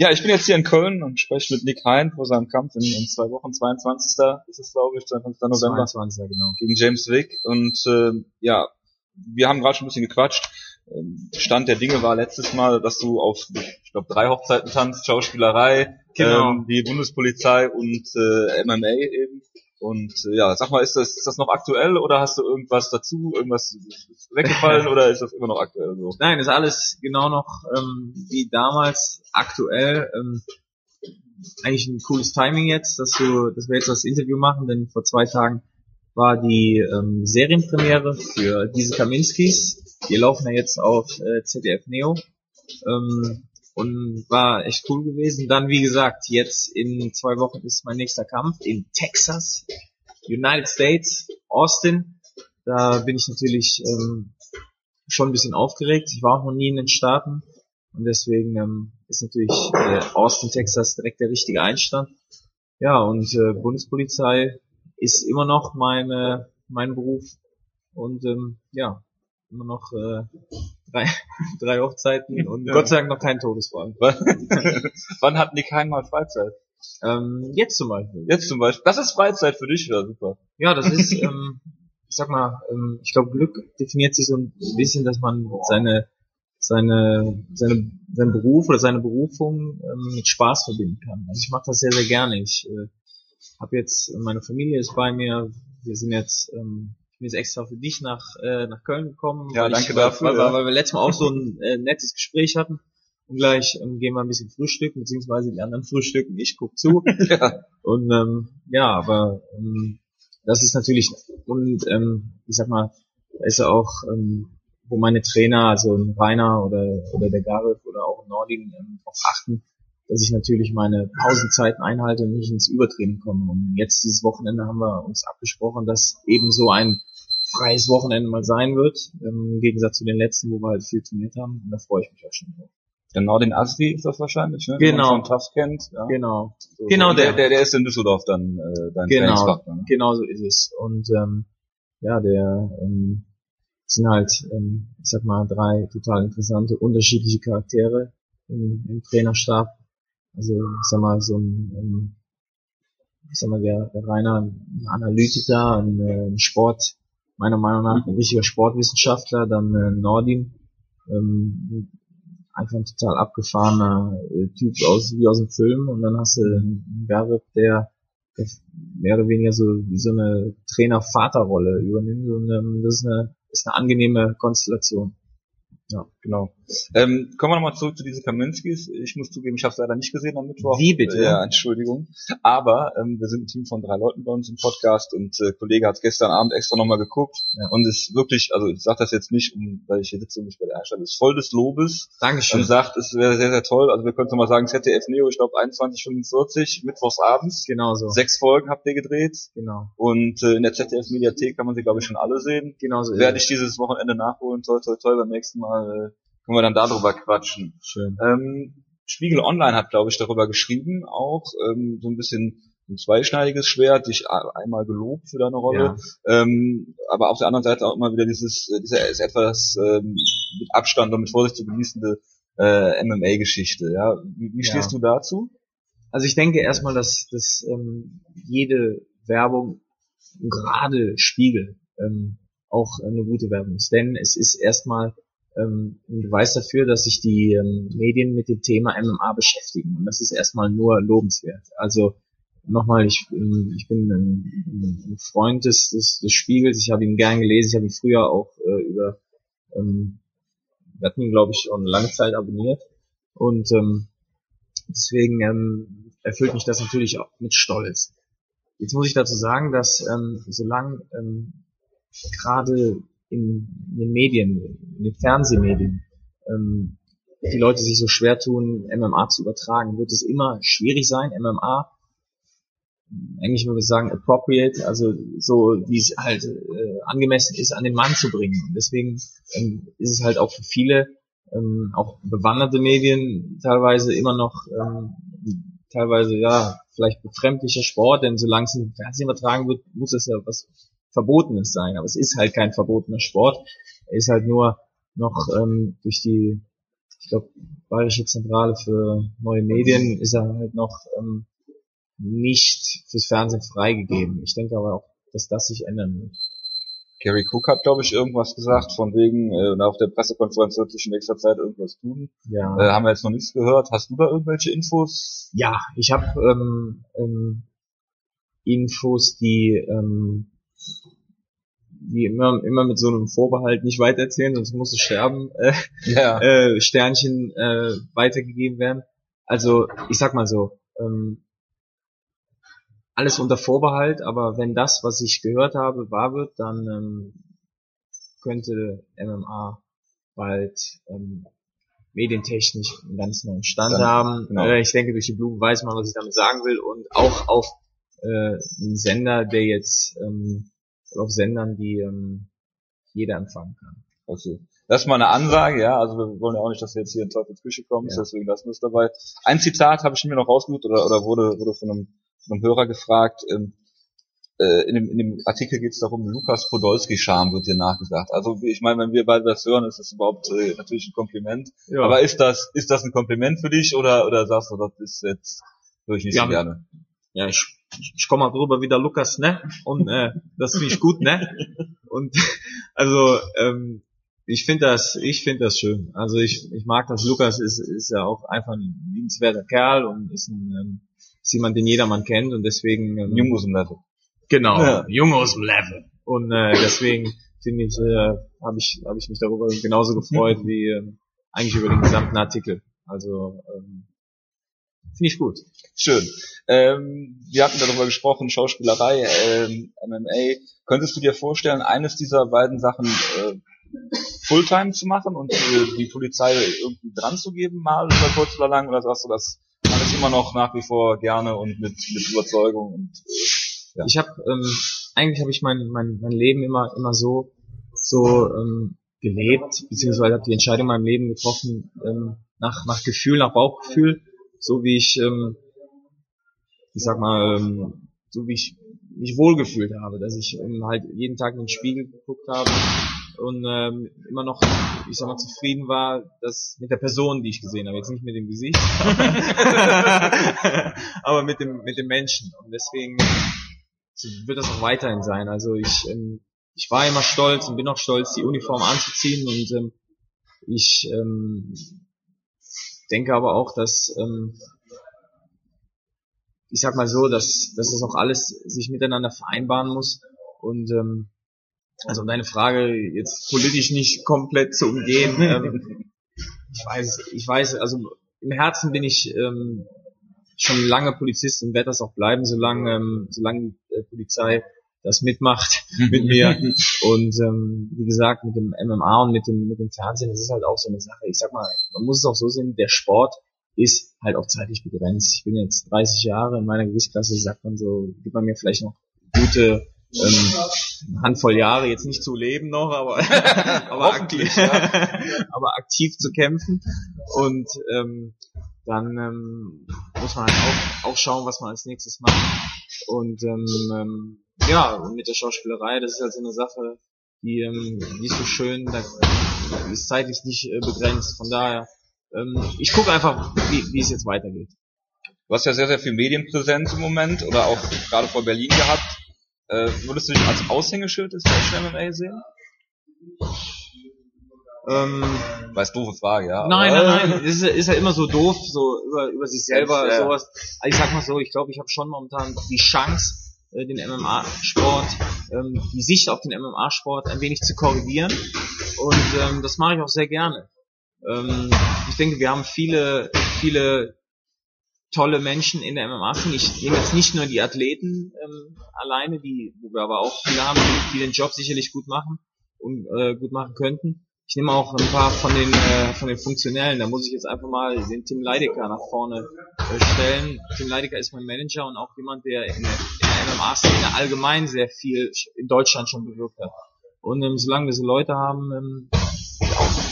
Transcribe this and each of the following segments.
Ja, ich bin jetzt hier in Köln und spreche mit Nick Hein vor seinem Kampf in, in zwei Wochen, 22. ist es, glaube ich, 22. November. 22. genau. Gegen James Wick. Und äh, ja, wir haben gerade schon ein bisschen gequatscht. Ähm, Stand der Dinge war letztes Mal, dass du auf, ich glaube, drei Hochzeiten tanzt, Schauspielerei, Genau. ähm, die Bundespolizei und äh, MMA eben. Und äh, ja, sag mal, ist das, ist das noch aktuell oder hast du irgendwas dazu, irgendwas weggefallen oder ist das immer noch aktuell so? Nein, ist alles genau noch ähm, wie damals aktuell. Ähm, eigentlich ein cooles Timing jetzt, dass du, dass wir jetzt das Interview machen, denn vor zwei Tagen war die ähm, Serienpremiere für diese Kaminskis. Die laufen ja jetzt auf äh, ZDF Neo. Ähm, und war echt cool gewesen. Dann, wie gesagt, jetzt in zwei Wochen ist mein nächster Kampf in Texas, United States, Austin. Da bin ich natürlich ähm, schon ein bisschen aufgeregt. Ich war auch noch nie in den Staaten und deswegen ähm, ist natürlich äh, Austin, Texas direkt der richtige Einstand. Ja, und äh, Bundespolizei ist immer noch meine, mein Beruf und ähm, ja, immer noch äh, drei, drei Hochzeiten und Ja. Gott sei Dank noch kein Todesfall. Wann hat Nick mal Freizeit? Ähm, jetzt zum Beispiel. Jetzt zum Beispiel. Das ist Freizeit für dich, ja super. Ja, das ist, ähm, ich sag mal, ähm, ich glaube, Glück definiert sich so ein bisschen, dass man seine seine seine seinen Beruf oder seine Berufung ähm, mit Spaß verbinden kann. Also ich mache das sehr sehr gerne. Ich äh, habe jetzt meine Familie ist bei mir. Wir sind jetzt ähm, bin jetzt extra für dich nach äh, nach Köln gekommen. Ja, weil danke ich, dafür, Weil, ja. weil, wir letztes Mal auch so ein äh, nettes Gespräch hatten. Und gleich ähm, gehen wir ein bisschen frühstücken, beziehungsweise die anderen frühstücken, ich guck zu. Ja. Und ähm, ja, aber ähm, das ist natürlich und ähm, ich sag mal, ist ja auch, ähm, wo meine Trainer, also ein Rainer oder oder der Gareth oder auch ein Nordin ähm, darauf achten, dass ich natürlich meine Pausenzeiten einhalte und nicht ins Übertraining komme. Und jetzt dieses Wochenende haben wir uns abgesprochen, dass eben so ein freies Wochenende mal sein wird, ähm, im Gegensatz zu den letzten, wo wir halt viel trainiert haben. Und da freue ich mich auch schon drauf. Der Nordin Asri ist das wahrscheinlich, ne? Genau. Den Tafs kennt. Ja. Genau. So, Genau der. der. Der ist in Düsseldorf dann äh, dein Genau, ne? genau so ist es. Und ähm, ja, der ähm, sind halt, ähm, ich sag mal, drei total interessante, unterschiedliche Charaktere im, im Trainerstab. Also ich sag mal, so ein, ähm, ich sag mal, der, der Rainer, ein Analytiker, ein, ein Sport, meiner Meinung nach ein richtiger Sportwissenschaftler, dann äh, Nordin, ähm, einfach ein total abgefahrener äh, Typ aus wie aus dem Film. Und dann hast du einen Garib, der, der mehr oder weniger so wie so eine Trainer-Vater-Rolle übernimmt. Und ähm, das ist eine ist eine angenehme Konstellation. Ja, genau. Ähm, kommen wir nochmal zurück zu diesen Kaminskis. Ich muss zugeben, ich habe es leider nicht gesehen am Mittwoch. Wie bitte? Ja, Entschuldigung. Aber ähm, wir sind ein Team von drei Leuten bei uns im Podcast und äh, Kollege hat gestern Abend extra nochmal geguckt Ja. und ist wirklich, also ich sage das jetzt nicht, um, weil ich hier sitze und mich bei der Einstellung, ist voll des Lobes Dankeschön. und sagt, es wäre sehr, sehr toll. Also wir können mal sagen, ZDF Neo, ich glaube 21.45 mittwochs abends. Genau so. Sechs Folgen habt ihr gedreht Genau. und äh, in der ZDF Mediathek kann man sie, glaube ich, schon alle sehen. Genau so. Werde ich dieses Wochenende nachholen, toll, toll, toll. Beim nächsten Mal äh, können wir dann darüber quatschen. Schön. Ähm, Spiegel Online hat, glaube ich, darüber geschrieben, auch ähm, so ein bisschen ein zweischneidiges Schwert, dich einmal gelobt für deine Rolle, Ja. ähm, aber auf der anderen Seite auch immer wieder dieses, äh, diese ist etwas ähm, mit Abstand und mit Vorsicht zu genießende äh, MMA-Geschichte. Ja, wie, wie Ja. stehst du dazu? Also ich denke erstmal, dass, dass ähm, jede Werbung, gerade Spiegel, ähm, auch eine gute Werbung ist. Denn es ist erstmal ähm, ein Beweis dafür, dass sich die ähm, Medien mit dem Thema MMA beschäftigen. Und das ist erstmal nur lobenswert. Also nochmal, ich, ähm, ich bin ein, ein Freund des, des, des Spiegels. Ich habe ihn gern gelesen. Ich habe ihn früher auch äh, über, ähm, wir hatten ihn, glaube ich, schon lange Zeit abonniert. Und ähm, deswegen ähm, erfüllt mich das natürlich auch mit Stolz. Jetzt muss ich dazu sagen, dass ähm, solange ähm, gerade in, in den Medien, in den Fernsehmedien, ähm, die Leute sich so schwer tun, MMA zu übertragen, wird es immer schwierig sein, MMA, eigentlich würde ich sagen appropriate, also so wie es halt äh, angemessen ist, an den Mann zu bringen. Und deswegen ähm, ist es halt auch für viele, ähm, auch bewanderte Medien teilweise immer noch ähm, teilweise ja vielleicht befremdlicher Sport, denn solange es im Fernsehen übertragen wird, muss es ja was Verbotenes sein. Aber es ist halt kein verbotener Sport. Er ist halt nur noch ähm, durch die ich glaube, Bayerische Zentrale für neue Medien ist er halt noch ähm, nicht fürs Fernsehen freigegeben. Ich denke aber auch, dass das sich ändern wird. Gary Cook hat, glaube ich, irgendwas gesagt, von wegen, äh, auf der Pressekonferenz wird sich in nächster Zeit irgendwas tun. Ja. Äh, haben wir jetzt noch nichts gehört. Hast du da irgendwelche Infos? Ja, ich habe ähm, ähm, Infos, die ähm, die immer immer mit so einem Vorbehalt nicht weitererzählen, sonst muss es sterben, äh, ja. äh, Sternchen äh, weitergegeben werden. Also ich sag mal so, ähm, alles unter Vorbehalt, aber wenn das, was ich gehört habe, wahr wird, dann ähm, könnte MMA bald ähm, medientechnisch einen ganz neuen Stand dann, haben. Genau. Äh, ich denke, durch die Blumen weiß man, was ich damit sagen will und auch auf äh, einen Sender, der jetzt ähm, auf Sendern, die ähm, jeder empfangen kann. Okay. Das ist mal eine Ansage, ja. Also wir wollen ja auch nicht, dass du jetzt hier in Teufels Küche kommst, ja. deswegen lassen wir es dabei. Ein Zitat habe ich mir noch rausgesucht oder, oder wurde, wurde von einem von Hörer gefragt, ähm, äh, in, dem, in dem Artikel geht es darum, Lukas Podolski-Charme wird dir nachgesagt. Also ich meine, wenn wir beide das hören, ist das überhaupt äh, natürlich ein Kompliment. Ja. Aber ist das, ist das ein Kompliment für dich oder, oder sagst du, das ist jetzt, höre ich nicht ja, so gerne? Ja, ich, ich komme mal drüber wie der Lukas, ne? Und äh, das finde ich gut, ne? Und also ähm, ich finde das, ich finde das schön. Also ich, ich mag das. Lukas ist, ist ja auch einfach ein liebenswerter Kerl und ist ein ähm, ist jemand, den jedermann kennt und deswegen ähm, Jung aus dem Level. Genau, ja. Jung aus dem Level. Und äh, deswegen finde ich, äh, habe ich, hab ich mich darüber genauso gefreut wie äh, eigentlich über den gesamten Artikel. Also ähm, finde ich gut. Schön. Ähm, wir hatten darüber gesprochen, Schauspielerei, ähm, MMA. Könntest du dir vorstellen, eines dieser beiden Sachen äh, Fulltime zu machen und äh, die Polizei irgendwie dran zu geben, mal über kurz oder lang, oder sagst du, das alles immer noch nach wie vor gerne und mit, mit Überzeugung und äh, ja. Ich habe ähm, eigentlich habe ich mein, mein mein Leben immer immer so so ähm, gelebt beziehungsweise habe die Entscheidung in meinem Leben getroffen ähm, nach nach Gefühl nach Bauchgefühl so wie ich ähm, ich sag mal ähm, so wie ich mich wohlgefühlt habe dass ich ähm, halt jeden Tag in den Spiegel geguckt habe und ähm, immer noch, ich sag mal, zufrieden war, dass mit der Person, die ich gesehen habe, jetzt nicht mit dem Gesicht, aber mit dem mit dem Menschen. Und deswegen wird das auch weiterhin sein. Also ich ähm, ich war immer stolz und bin auch stolz, die Uniform anzuziehen und ähm, ich ähm, denke aber auch, dass ähm, ich sag mal so, dass, dass das auch alles sich miteinander vereinbaren muss. Und ähm, also um deine Frage jetzt politisch nicht komplett zu umgehen, ähm, ich weiß, ich weiß, also im Herzen bin ich ähm, schon lange Polizist und werde das auch bleiben, solange, ähm, solange die äh, Polizei das mitmacht mit mir. Und ähm, wie gesagt, mit dem MMA und mit dem, mit dem Fernsehen, das ist halt auch so eine Sache. Ich sag mal, man muss es auch so sehen, der Sport ist halt auch zeitlich begrenzt. Ich bin jetzt 30 Jahre in meiner Gewichtsklasse, sagt man so, gibt man mir vielleicht noch gute ähm, Handvoll Jahre jetzt nicht zu leben noch, aber aber, aktiv, ja. aber aktiv zu kämpfen und ähm, dann ähm, muss man halt auch, auch schauen, was man als nächstes macht und ähm, ähm, ja mit der Schauspielerei, das ist halt so eine Sache, die ähm, nicht so schön, da, ist zeitlich nicht äh, begrenzt, von daher ähm, ich gucke einfach, wie, wie es jetzt weitergeht. Du hast ja sehr, sehr viel Medienpräsenz im Moment oder auch gerade vor Berlin gehabt. Äh, würdest du dich als Aushängeschild des deutschen MMA sehen? Ähm, Weiß doofe Frage, ja. Nein, nein, nein, ist, ist ja immer so doof, so über, über sich selber ja. sowas. Also ich sag mal so, ich glaube, ich habe schon momentan die Chance, äh, den MMA-Sport, ähm, die Sicht auf den MMA-Sport ein wenig zu korrigieren. Und ähm, das mache ich auch sehr gerne. Ähm, ich denke, wir haben viele, viele tolle Menschen in der MMA-Szene. Ich nehme jetzt nicht nur die Athleten ähm, alleine, die, wo wir aber auch viele haben, die, die den Job sicherlich gut machen und äh, gut machen könnten. Ich nehme auch ein paar von den äh, von den Funktionellen. Da muss ich jetzt einfach mal den Tim Leidecker nach vorne äh, stellen. Tim Leidecker ist mein Manager und auch jemand, der in der, der MMA-Szene allgemein sehr viel in Deutschland schon bewirkt hat. Und ähm, solange wir so Leute haben, ähm,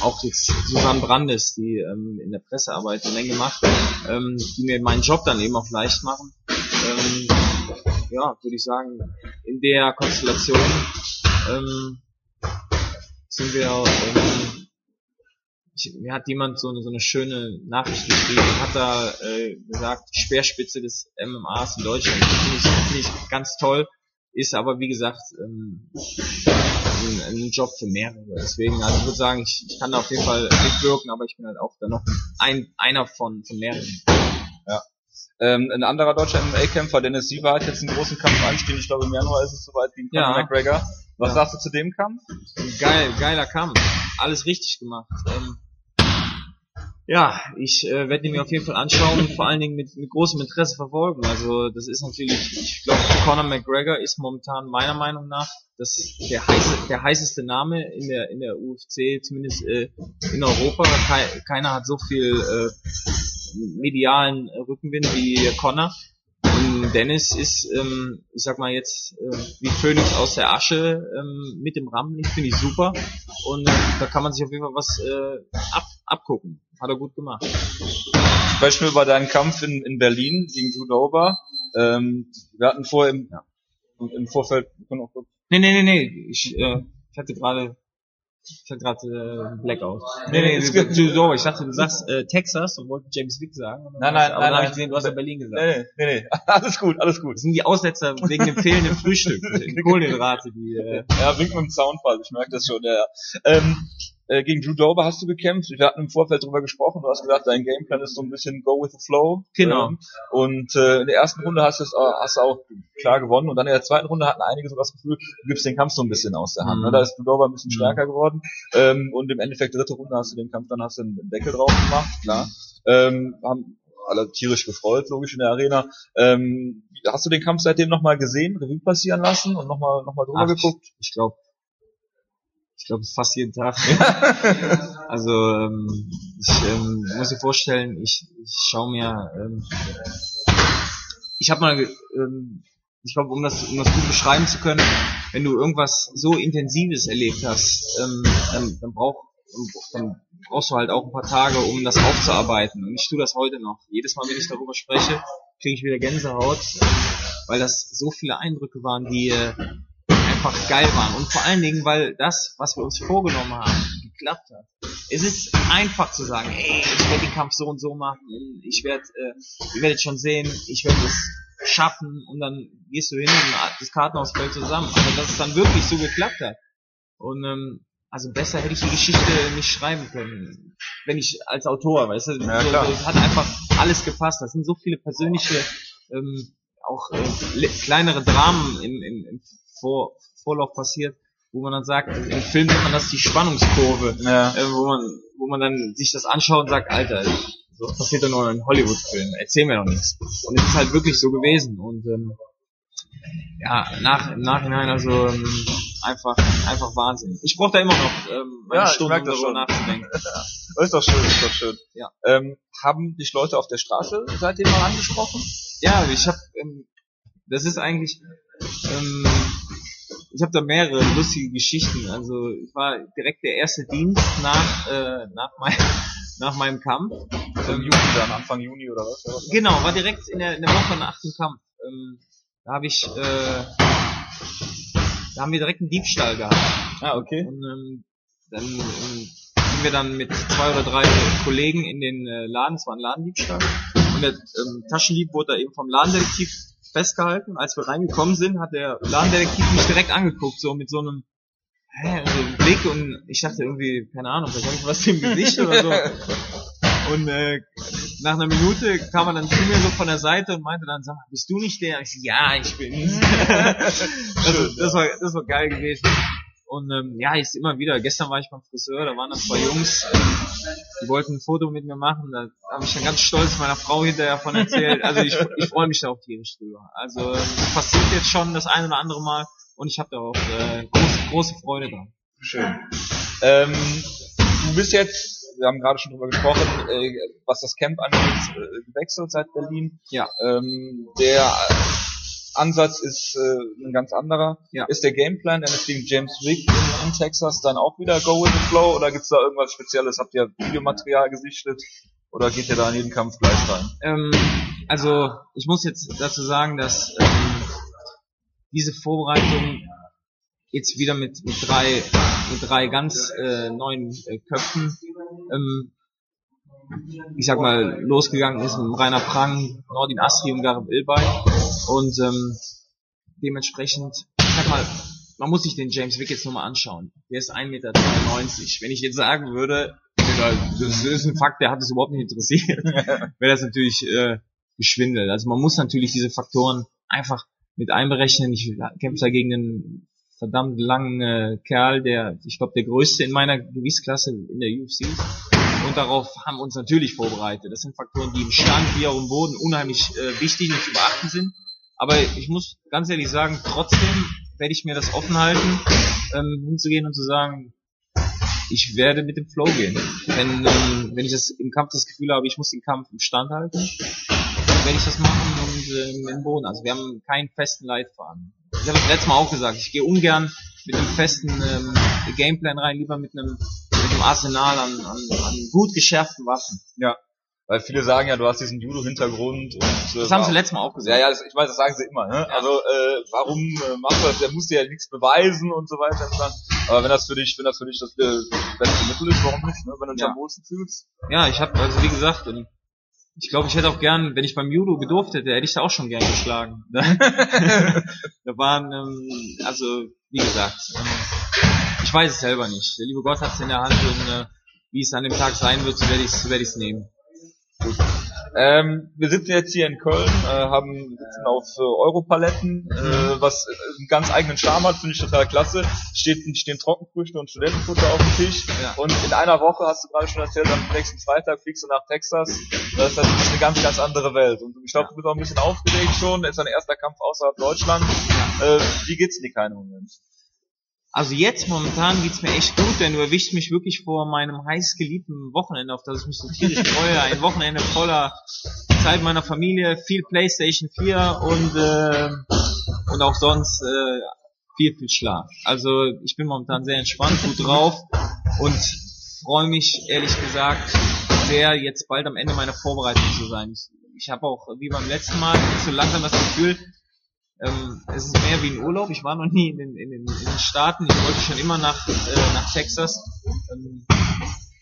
auch jetzt Susanne Brandes, die ähm, in der Pressearbeit eine Menge macht, ähm, die mir meinen Job dann eben auch leicht machen. Ähm, ja, würde ich sagen, in der Konstellation ähm, sind wir ähm, ich, mir hat jemand so eine, so eine schöne Nachricht geschrieben, hat da äh, gesagt, Speerspitze des MMAs in Deutschland. Finde ich, finde ich ganz toll. Ist aber, wie gesagt, ähm, ein, ein Job für mehrere. Deswegen, also ich würde sagen, ich, ich kann da auf jeden Fall mitwirken, aber ich bin halt auch da noch ein, einer von, von mehreren. Ähm, ein anderer deutscher MMA-Kämpfer, Dennis Siever, hat jetzt einen großen Kampf anstehen. Ich glaube, im Januar ist es soweit gegen Conor Ja. McGregor. Was Ja. sagst du zu dem Kampf? Geil, geiler Kampf. Alles richtig gemacht. Ähm, ja, ich äh, werde ihn mir auf jeden Fall anschauen und vor allen Dingen mit, mit großem Interesse verfolgen. Also das ist natürlich, ich glaube, Conor McGregor ist momentan meiner Meinung nach das der heiße, der heißeste Name in der in der UFC, zumindest äh, in Europa. Kei, keiner hat so viel äh, medialen äh, Rückenwind wie Conor. Und Dennis ist, ähm, ich sag mal jetzt, äh, wie Phönix aus der Asche ähm, mit dem Rampenlicht, finde ich super. Und äh, da kann man sich auf jeden Fall was äh, ab, abgucken. Hat er gut gemacht. Sprechen wir über deinen Kampf in, in Berlin gegen Drew Dober. Ähm, wir hatten vorher im, im, im Vorfeld, auch Nee, nee, nee, nee. Ich, äh, ich hatte gerade ich hatte gerade äh, Blackout. Nee, nee, ist du, so, ich dachte, du sagst äh, Texas und wollte James Vick sagen. Nein, nein, aber nein, dann hab nein. ich gesehen, du hast ja Berlin gesagt. nee, nee, nee, nee, alles gut, alles gut. Das sind die Aussetzer wegen dem fehlenden Frühstück. Kohlenhydrate, die äh, Ja, wink mit dem Soundfall, ich merke das schon, ja. Ähm, äh, gegen Drew Dober hast du gekämpft. Wir hatten im Vorfeld drüber gesprochen. Du hast gesagt, dein Gameplan ist so ein bisschen go with the flow. Genau. Ähm, und äh, in der ersten Runde hast du es auch- hast du auch klar gewonnen. Und dann in der zweiten Runde hatten einige so das Gefühl, du gibst den Kampf so ein bisschen aus der Hand. Mhm. Ne? Da ist Drew Dober ein bisschen Mhm. stärker geworden. Ähm, und im Endeffekt dritte Runde hast du den Kampf, dann hast du einen Deckel drauf gemacht, klar. Ähm, haben alle tierisch gefreut, logisch in der Arena. Ähm, hast du den Kampf seitdem nochmal gesehen, Revue passieren lassen und nochmal noch mal drüber Ach, geguckt? ich glaube, ich glaube fast jeden Tag. also ähm, ich ähm, muss dir vorstellen, ich, ich schaue mir, ähm, ich habe mal, ähm, ich glaube, um das, um das gut beschreiben zu können, wenn du irgendwas so Intensives erlebt hast, ähm, dann, dann, brauch, dann brauchst du halt auch ein paar Tage, um das aufzuarbeiten. Und ich tue das heute noch. Jedes Mal, wenn ich darüber spreche, kriege ich wieder Gänsehaut, ähm, weil das so viele Eindrücke waren, die äh, einfach geil waren. Und vor allen Dingen, weil das, was wir uns vorgenommen haben, geklappt hat. Es ist einfach zu sagen, ey, ich werde den Kampf so und so machen, ich werde, äh, ihr werdet schon sehen, ich werde es schaffen und dann gehst du hin und das Kartenhaus fällt zusammen. Aber dass es dann wirklich so geklappt hat. Und ähm, also besser hätte ich die Geschichte nicht schreiben können, wenn ich als Autor, weißt du, Ja, so, es hat einfach alles gepasst. Das sind so viele persönliche, ähm, auch äh, le- kleinere Dramen im, im, im Vor Vorlauf passiert, wo man dann sagt, also im Film nennt man das die Spannungskurve, Ja. äh, wo man, wo man dann sich das anschaut und sagt, Alter, so passiert doch nur in Hollywood-Filmen, erzähl mir doch nichts. Und es ist halt wirklich so gewesen und ähm, ja, nach, im Nachhinein also ähm, einfach, einfach Wahnsinn. Ich brauche da immer noch ähm, meine Ja, merk um darüber schon. nachzudenken. Das ist doch schön, ist doch schön. Ja. Ähm, haben dich Leute auf der Straße seitdem mal angesprochen? Ja, ich habe, ähm, das ist eigentlich, ähm, ich habe da mehrere lustige Geschichten. Also ich war direkt der erste Dienst nach äh, nach, mein, nach meinem Kampf. So im Ähm, Juni dann, Anfang Juni oder was? Oder was? Genau, war direkt in der, in der Woche nach dem Kampf. Ähm, da habe ich, äh, da haben wir direkt einen Diebstahl gehabt. Ah, okay. Und ähm, dann ähm, sind wir dann mit zwei oder drei Kollegen in den äh, Laden, es war ein Ladendiebstahl. Und der ähm, Taschendieb wurde da eben vom Ladendetektiv festgehalten. Als wir reingekommen sind, hat der Ladendetektiv mich direkt angeguckt, so mit so einem hä, so einem Blick und ich dachte irgendwie, keine Ahnung, vielleicht habe ich was im Gesicht oder so. Und äh, nach einer Minute kam er dann zu mir so von der Seite und meinte dann, sag mal, bist du nicht der? Ich so, ja, ich bin's. das, das, war, das war geil gewesen. Und ähm, ja, ich immer wieder, gestern war ich beim Friseur, da waren dann zwei Jungs, die wollten ein Foto mit mir machen, da habe ich dann ganz stolz meiner Frau hinterher von erzählt. Also ich, ich freue mich da auch tierisch drüber. Also ähm, passiert jetzt schon das eine oder andere Mal und ich habe da auch äh, große, große Freude dran. Schön. Ähm, du bist jetzt, wir haben gerade schon drüber gesprochen, äh, was das Camp angeht, äh, gewechselt seit Berlin. Ja. Ähm, der Ansatz ist äh, ein ganz anderer. Ja. Ist der Gameplan denn gegen James Wick in, in Texas dann auch wieder Go with the Flow oder gibt's da irgendwas Spezielles? Habt ihr Videomaterial gesichtet oder geht ihr da in jeden Kampf gleich rein? Ähm, also ich muss jetzt dazu sagen, dass ähm, diese Vorbereitung jetzt wieder mit, mit drei mit drei ganz äh, neuen äh, Köpfen ähm, ich sag mal, losgegangen ist mit Rainer Prang, Nordin Asri und Garib Ilbay. Und ähm, dementsprechend, ich sag mal, man muss sich den James Wick jetzt nochmal anschauen. Der ist 1,92 Meter. Wenn ich jetzt sagen würde, das ist ein Fakt, der hat es überhaupt nicht interessiert, wäre das natürlich äh, geschwindelt. Also man muss natürlich diese Faktoren einfach mit einberechnen. Ich kämpfe da gegen einen verdammt langen äh, Kerl, der, ich glaube, der größte in meiner Gewichtsklasse in der UFC ist und darauf haben wir uns natürlich vorbereitet. Das sind Faktoren, die im Stand wie auch im Boden unheimlich äh, wichtig und zu beachten sind. Aber ich muss ganz ehrlich sagen, trotzdem werde ich mir das offen halten, ähm, hinzugehen und zu sagen, ich werde mit dem Flow gehen. Wenn, ähm, wenn ich das im Kampf das Gefühl habe, ich muss den Kampf im Stand halten, werde ich das machen und ähm, im Boden. Also wir haben keinen festen Leitfaden. Ich habe das letzte Mal auch gesagt, ich gehe ungern mit einem festen ähm, Gameplan rein, lieber mit einem im Arsenal an, an, an gut geschärften Waffen. Ja. Weil viele sagen ja, du hast diesen Judo-Hintergrund und äh, Das haben sie letztes Mal auch gesagt. Ja, ja, das, ich weiß, das sagen sie immer. Ne? Ja. Also äh, warum äh, machst du das? Der muss dir ja nichts beweisen und so weiter. Aber wenn das für dich, wenn das für dich das äh, beste Mittel ist, warum nicht? Ne? Wenn du dich ja. am wohlsten fühlst. Ja, ich habe also wie gesagt, ähm, ich glaube, ich hätte auch gern, wenn ich beim Judo gedurft hätte, hätte ich da auch schon gern geschlagen. da waren, ähm, also wie gesagt. Ähm, ich weiß es selber nicht. Der liebe Gott hat es in der Hand und äh, wie es an dem Tag sein wird, so werde ich es werd ich's nehmen. Gut. Ähm, wir sitzen jetzt hier in Köln, äh, haben sitzen auf äh, Europaletten, äh, was einen ganz eigenen Charme hat, finde ich total klasse. Steht, stehen Trockenfrüchte und Studentenfutter auf dem Tisch. Ja. Und in einer Woche, hast du gerade schon erzählt, am nächsten Freitag fliegst du nach Texas. Das ist natürlich eine ganz, ganz andere Welt. Und ich glaube, du bist auch ein bisschen aufgeregt schon. Ist dein erster Kampf außerhalb Deutschland. Äh, wie geht's dir keinen Moment? Also jetzt momentan geht's mir echt gut, denn du erwischst mich wirklich vor meinem heiß geliebten Wochenende, auf das ich mich so tierisch freue. Ein Wochenende voller Zeit meiner Familie, viel Playstation 4 und, äh, und auch sonst äh, viel, viel Schlaf. Also ich bin momentan sehr entspannt, gut drauf und freue mich ehrlich gesagt sehr, jetzt bald am Ende meiner Vorbereitung zu sein. Ich, ich habe auch, wie beim letzten Mal, so langsam das Gefühl, ähm, es ist mehr wie ein Urlaub. Ich war noch nie in den, in den, in den Staaten. Ich wollte schon immer nach, äh, nach Texas. Ähm,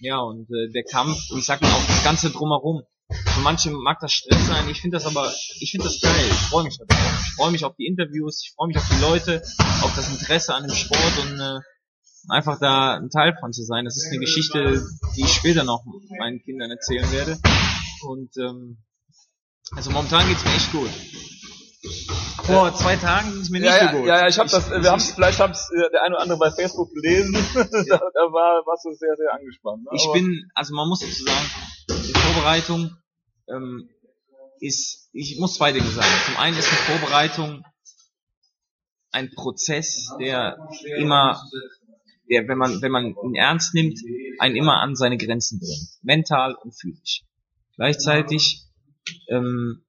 ja, und äh, der Kampf, und ich sag mal auch das Ganze drumherum. Für manche mag das Stress sein, ich finde das aber, ich finde das geil, ich freue mich darauf. Ich freue mich auf die Interviews, ich freue mich auf die Leute, auf das Interesse an dem Sport und äh, einfach da ein Teil von zu sein. Das ist eine Geschichte, die ich später noch meinen Kindern erzählen werde. Und ähm, also momentan geht's mir echt gut. Vor zwei Tagen ging es mir nicht ja, so gut. Ja, ja, ich habe das, wir haben vielleicht haben äh, der eine oder andere bei Facebook gelesen. Da, da war warst du sehr, sehr angespannt. Ne? Ich bin, also man muss dazu sagen, die Vorbereitung ähm, ist, ich muss zwei Dinge sagen. Zum einen ist eine Vorbereitung ein Prozess, der immer, der, wenn man, wenn man ihn ernst nimmt, einen immer an seine Grenzen bringt. Mental und physisch. Gleichzeitig ähm,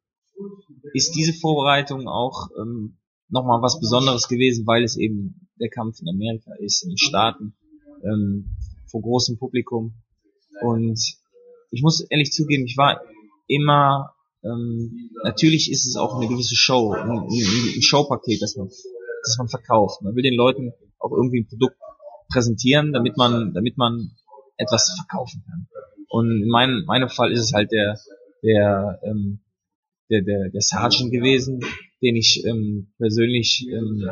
ist diese Vorbereitung auch ähm, nochmal was Besonderes gewesen, weil es eben der Kampf in Amerika ist, in den Staaten, ähm, vor großem Publikum. Und ich muss ehrlich zugeben, ich war immer, ähm, natürlich ist es auch eine gewisse Show, ein, ein, Showpaket, das man, das man verkauft. Man will den Leuten auch irgendwie ein Produkt präsentieren, damit man, damit man etwas verkaufen kann. Und in meinem, meinem Fall ist es halt der, der, ähm, der, der, der Sergeant gewesen, den ich ähm, persönlich, ähm,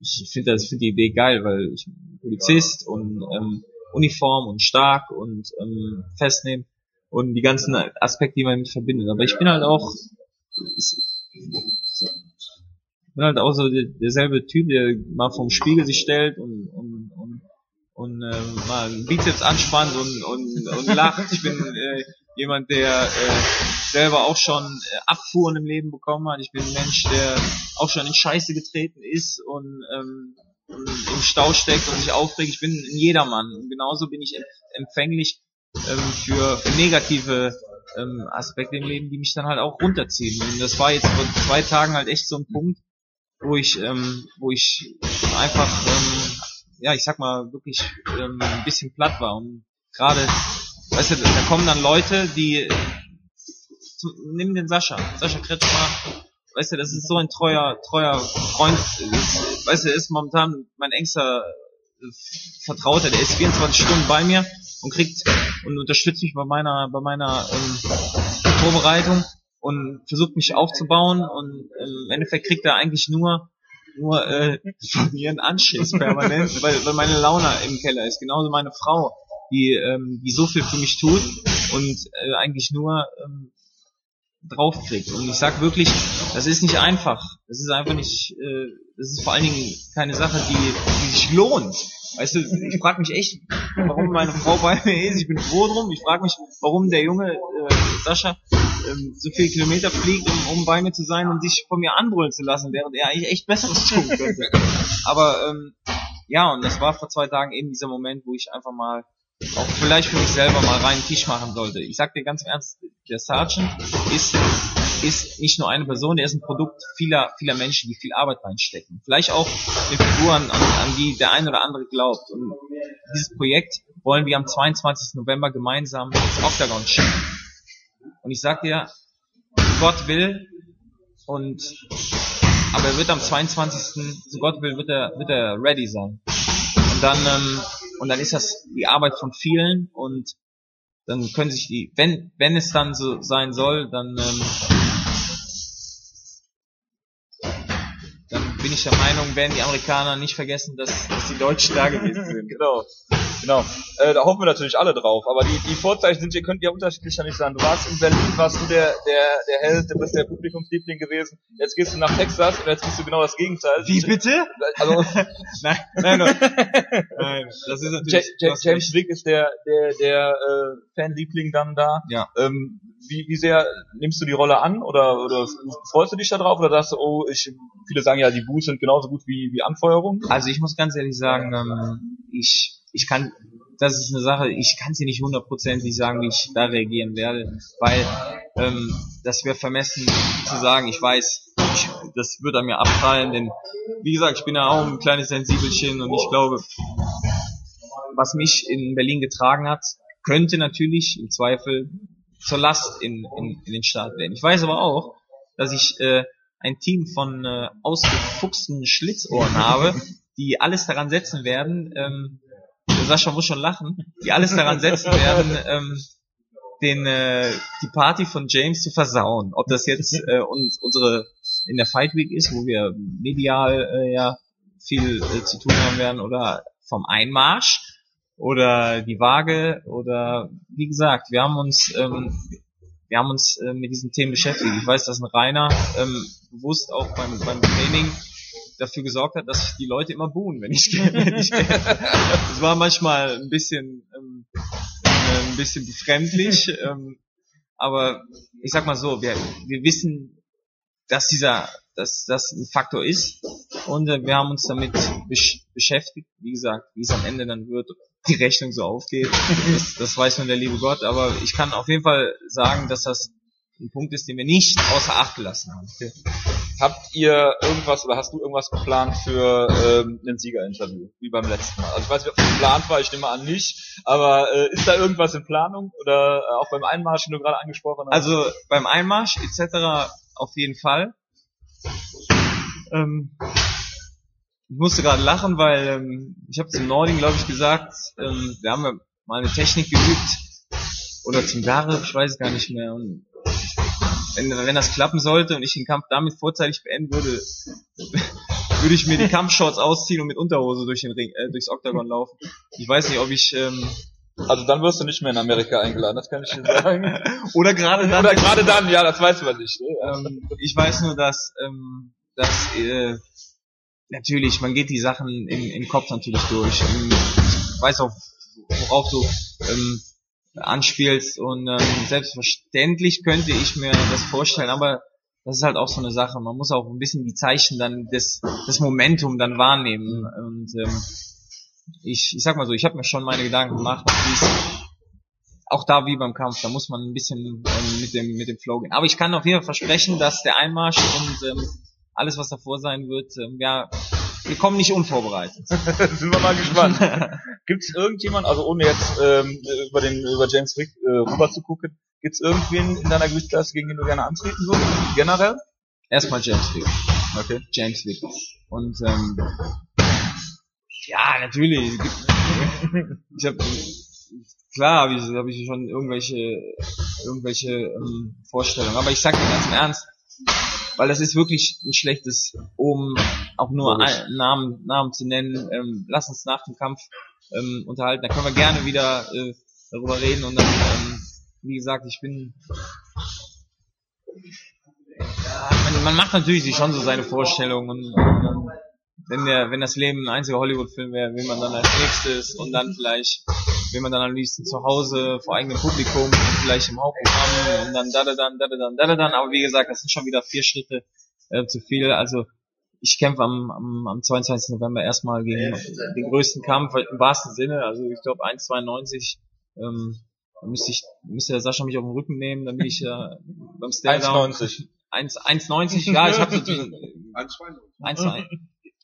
ich finde das finde die Idee geil, weil ich Polizist und ähm, Uniform und stark und ähm, festnehmen und die ganzen Aspekte, die man mit verbindet. Aber ich bin halt auch ich bin halt auch so der, derselbe Typ, der mal vom Spiegel sich stellt und und und, und äh, mal einen Bizeps anspannt und und, und lacht. Ich bin äh, jemand, der äh, selber auch schon äh, Abfuhren im Leben bekommen hat. Ich bin ein Mensch, der auch schon in Scheiße getreten ist und ähm, im Stau steckt und sich aufregt. Ich bin ein Jedermann. Und genauso bin ich empfänglich ähm, für, für negative ähm, Aspekte im Leben, die mich dann halt auch runterziehen. Und das war jetzt vor zwei Tagen halt echt so ein Punkt, wo ich, ähm, wo ich einfach, ähm, ja, ich sag mal, wirklich ähm, ein bisschen platt war. Und gerade weißt du, da kommen dann Leute, die, nimm den Sascha, Sascha Kretschmer, weißt du, das ist so ein treuer, treuer Freund, ist, weißt du, ist momentan mein engster äh, Vertrauter, der ist 24 Stunden bei mir und kriegt und unterstützt mich bei meiner, bei meiner ähm, Vorbereitung und versucht mich aufzubauen und im Endeffekt kriegt er eigentlich nur nur äh, von mir einen Anschiss permanent, weil, weil meine Laune im Keller ist. Genauso meine Frau, die, ähm, die so viel für mich tut und äh, eigentlich nur ähm, draufkriegt. Und ich sag wirklich, das ist nicht einfach. Das ist einfach nicht, äh, das ist vor allen Dingen keine Sache, die, die sich lohnt. Weißt du, ich frage mich echt, warum meine Frau bei mir ist. Ich bin froh drum. Ich frage mich, warum der Junge äh, Sascha ähm, so viele Kilometer fliegt, um, um bei mir zu sein und sich von mir anbrüllen zu lassen, während er eigentlich echt Besseres tun könnte. Aber ähm, ja, und das war vor zwei Tagen eben dieser Moment, wo ich einfach mal auch vielleicht für mich selber mal reinen Tisch machen sollte. Ich sag dir ganz Ernst, der Sergeant ist, ist nicht nur eine Person, der ist ein Produkt vieler, vieler Menschen, die viel Arbeit reinstecken. Vielleicht auch eine Figur, an, an die der ein oder andere glaubt. Und dieses Projekt wollen wir am 22. November gemeinsam ins Octagon schicken. Und ich sag dir, Gott will, und aber er wird am 22. so Gott will, wird er, wird er ready sein. Und dann ähm, und dann ist das die Arbeit von vielen und dann können sich die, wenn, wenn es dann so sein soll, dann, ähm, dann bin ich der Meinung, werden die Amerikaner nicht vergessen, dass, dass die Deutschen da gewesen sind. Genau. Genau. Äh, da hoffen wir natürlich alle drauf. Aber die, die Vorzeichen sind, ihr könnt ja unterschiedlicher nicht sein. Du warst in Berlin, warst du der, der, der Held, du bist der Publikumsliebling gewesen. Jetzt gehst du nach Texas und jetzt bist du genau das Gegenteil. Wie bitte? Also, nein, nein, nein. nein das ist natürlich. Ja, James Wick ist der, der, der äh, Fanliebling dann da. Ja. Ähm, wie, wie sehr nimmst du die Rolle an oder, oder freust du dich da drauf oder sagst du, oh, ich, viele sagen ja, die Boos sind genauso gut wie, wie Anfeuerung? Also ich muss ganz ehrlich sagen, ähm, ich ich kann, das ist eine Sache, ich kann sie nicht hundertprozentig sagen, wie ich da reagieren werde, weil ähm, das wäre vermessen zu sagen, ich weiß, ich, das wird an mir abprallen, denn wie gesagt, ich bin ja auch ein kleines Sensibelchen und ich glaube, was mich in Berlin getragen hat, könnte natürlich im Zweifel zur Last in, in, in den Staat werden. Ich weiß aber auch, dass ich äh, ein Team von äh, ausgefuchsten Schlitzohren habe, die alles daran setzen werden, ähm, Sascha muss schon lachen, die alles daran setzen werden, ähm, den äh, die Party von James zu versauen. Ob das jetzt äh, uns unsere in der Fight Week ist, wo wir medial äh, ja viel äh, zu tun haben werden, oder vom Einmarsch oder die Waage oder wie gesagt, wir haben uns ähm, wir haben uns äh, mit diesen Themen beschäftigt. Ich weiß, dass ein Rainer ähm, bewusst auch beim, beim Training dafür gesorgt hat, dass die Leute immer buhen, wenn ich gehe. Das war manchmal ein bisschen, ähm, äh, ein bisschen befremdlich, ähm, aber ich sag mal so, wir, wir wissen, dass dieser, dass das ein Faktor ist und äh, wir haben uns damit besch beschäftigt. Wie gesagt, wie es am Ende dann wird, die Rechnung so aufgeht, das, das weiß nur der liebe Gott. Aber ich kann auf jeden Fall sagen, dass das ein Punkt ist, den wir nicht außer Acht gelassen haben. Okay. Habt ihr irgendwas oder hast du irgendwas geplant für ähm, ein Siegerinterview, wie beim letzten Mal? Also ich weiß nicht, ob es geplant war, ich nehme an nicht, aber äh, ist da irgendwas in Planung oder äh, auch beim Einmarsch, den du gerade angesprochen hast? Also beim Einmarsch etc. auf jeden Fall. Ähm, ich musste gerade lachen, weil ähm, ich habe zum Nording, glaube ich, gesagt, ähm, wir haben ja mal eine Technik geübt oder zum Jahre, ich weiß es gar nicht mehr. Und wenn, wenn das klappen sollte und ich den Kampf damit vorzeitig beenden würde, würde ich mir die Kampfshorts ausziehen und mit Unterhose durch den Ring, äh, durchs Oktagon laufen. Ich weiß nicht, ob ich ähm, also dann wirst du nicht mehr in Amerika eingeladen, das kann ich dir sagen. Oder gerade dann. Oder gerade dann, ja, das weiß man nicht. Ne? Ähm, ich weiß nur, dass, ähm, dass äh, natürlich, man geht die Sachen im, im Kopf natürlich durch. Ähm, ich weiß auch, worauf du ähm, anspielst und ähm, selbstverständlich könnte ich mir das vorstellen, aber das ist halt auch so eine Sache. Man muss auch ein bisschen die Zeichen dann des, des Momentum dann wahrnehmen und ähm, ich, ich sag mal so, ich habe mir schon meine Gedanken gemacht, auch da wie beim Kampf, da muss man ein bisschen ähm, mit dem mit dem Flow gehen. Aber ich kann auf jeden Fall versprechen, dass der Einmarsch und ähm, alles, was davor sein wird, ähm, ja, wir kommen nicht unvorbereitet. Sind wir mal gespannt. Gibt es irgendjemand, also ohne jetzt ähm, über den über James Wick äh, rüber zu gucken, gibt es irgendwen in deiner Gewichtsklasse, gegen den du gerne antreten würdest? Generell? Erstmal James Wick. Okay. James Wick. Und ähm, ja, natürlich. Ich hab, klar habe ich, hab ich schon irgendwelche irgendwelche ähm, Vorstellungen. Aber ich sag dir ganz im Ernst, weil das ist wirklich ein schlechtes, um auch nur ein, Namen, Namen zu nennen. Ähm, lass uns nach dem Kampf ähm, unterhalten. Da können wir gerne wieder äh, darüber reden und dann, ähm, wie gesagt, ich bin ja, man, man macht natürlich sich schon so seine Vorstellungen und, und wenn der, wenn das Leben ein einziger Hollywood-Film wäre, will man dann als nächstes und dann vielleicht will man dann am liebsten zu Hause vor eigenem Publikum und vielleicht im Hauptprogramm und dann da da dann da da dann da da dann. Aber wie gesagt, das sind schon wieder vier Schritte äh, zu viel. Also ich kämpfe am, am, am 22. November erstmal gegen den größten Kampf im wahrsten Sinne. Also ich glaube 1,92. Ähm, da müsste ich müsste der Sascha mich auf den Rücken nehmen, damit ich äh, beim Stare-Down 1,90. 1,90, ja, ich habe so 1,92.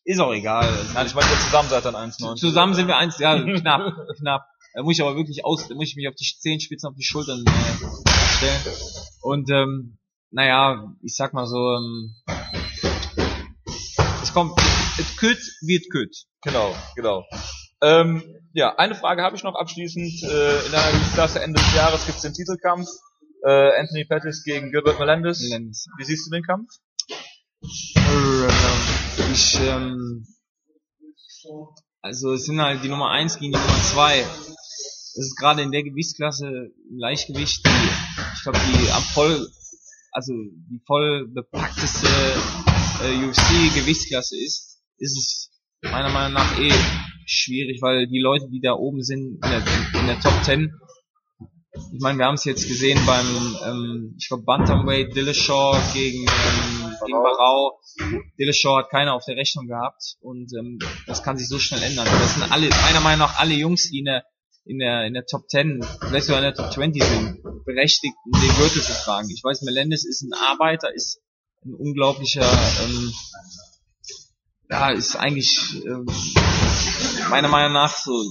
Ist auch egal. Nein, ich meine, ihr zusammen seid dann 1,90. Zusammen sind wir eins, ja, knapp, knapp. Da muss ich aber wirklich aus, da muss ich mich auf die Zehenspitzen, auf die Schultern äh, stellen. Und ähm, naja, ich sag mal so, ähm, es kommt, es could, wird could. Genau, genau. Ähm, ja, eine Frage habe ich noch abschließend. Äh, in der Klasse Ende des Jahres gibt es den Titelkampf. Äh, Anthony Pettis gegen Gilbert Melendez. Melendez. Wie siehst du den Kampf? Ich, ähm, also es sind halt die Nummer 1 gegen die Nummer 2. Das ist gerade in der Gewichtsklasse im Leichtgewicht, die, ich glaube, die am voll, also die voll bepackteste äh, UFC-Gewichtsklasse ist, ist es meiner Meinung nach eh schwierig, weil die Leute, die da oben sind, in der, in der Top 10, ich meine, wir haben es jetzt gesehen beim, ähm, ich glaube, Bantamweight, Dillashaw gegen, ähm, gegen Barau. Dillashaw hat keiner auf der Rechnung gehabt und ähm, das kann sich so schnell ändern. Das sind alle, meiner Meinung nach alle Jungs, die in der in der in der Top 10, vielleicht sogar in der Top 20 sind, berechtigt, den Gürtel zu tragen. Ich weiß, Melendez ist ein Arbeiter, ist ein unglaublicher, ähm, ja, ist eigentlich ähm, meiner Meinung nach so,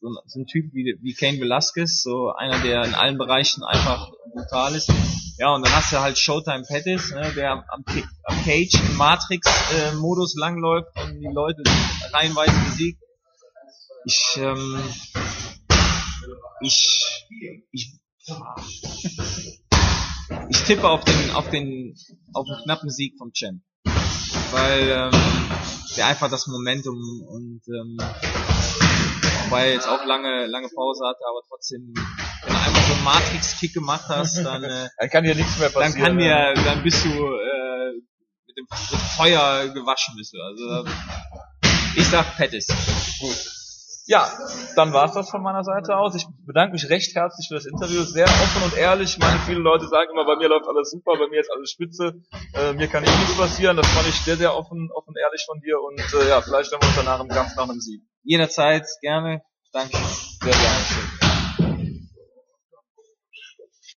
so, so ein Typ wie, wie Kane Velasquez, so einer, der in allen Bereichen einfach brutal ist. Ja, und dann hast du halt Showtime Pettis, ne, der am, am Cage im Matrix-Modus äh, langläuft und die Leute reihenweise besiegt. Ich, ähm, ich, ich, ich tippe auf den, auf den, auf den knappen Sieg vom Champ. Weil, ähm, der einfach das Momentum und, ähm, wobei er jetzt auch lange, lange Pause hatte, aber trotzdem, wenn du einfach so einen Matrix-Kick gemacht hast, dann, äh, Dann kann dir nichts mehr dann passieren. kann ne? dir, dann bist du, äh, mit dem mit Feuer gewaschen bist du. Also, ich sag Pettis. Gut. Ja, dann war's das von meiner Seite aus. Ich bedanke mich recht herzlich für das Interview. Sehr offen und ehrlich. Ich meine, viele Leute sagen immer, bei mir läuft alles super, bei mir ist alles spitze. Äh, mir kann nichts passieren. Das fand ich sehr, sehr offen, offen ehrlich von dir. Und äh, ja, vielleicht hören wir uns danach im Kampf nach einem Sieg. Jederzeit, gerne. Danke. Sehr gerne.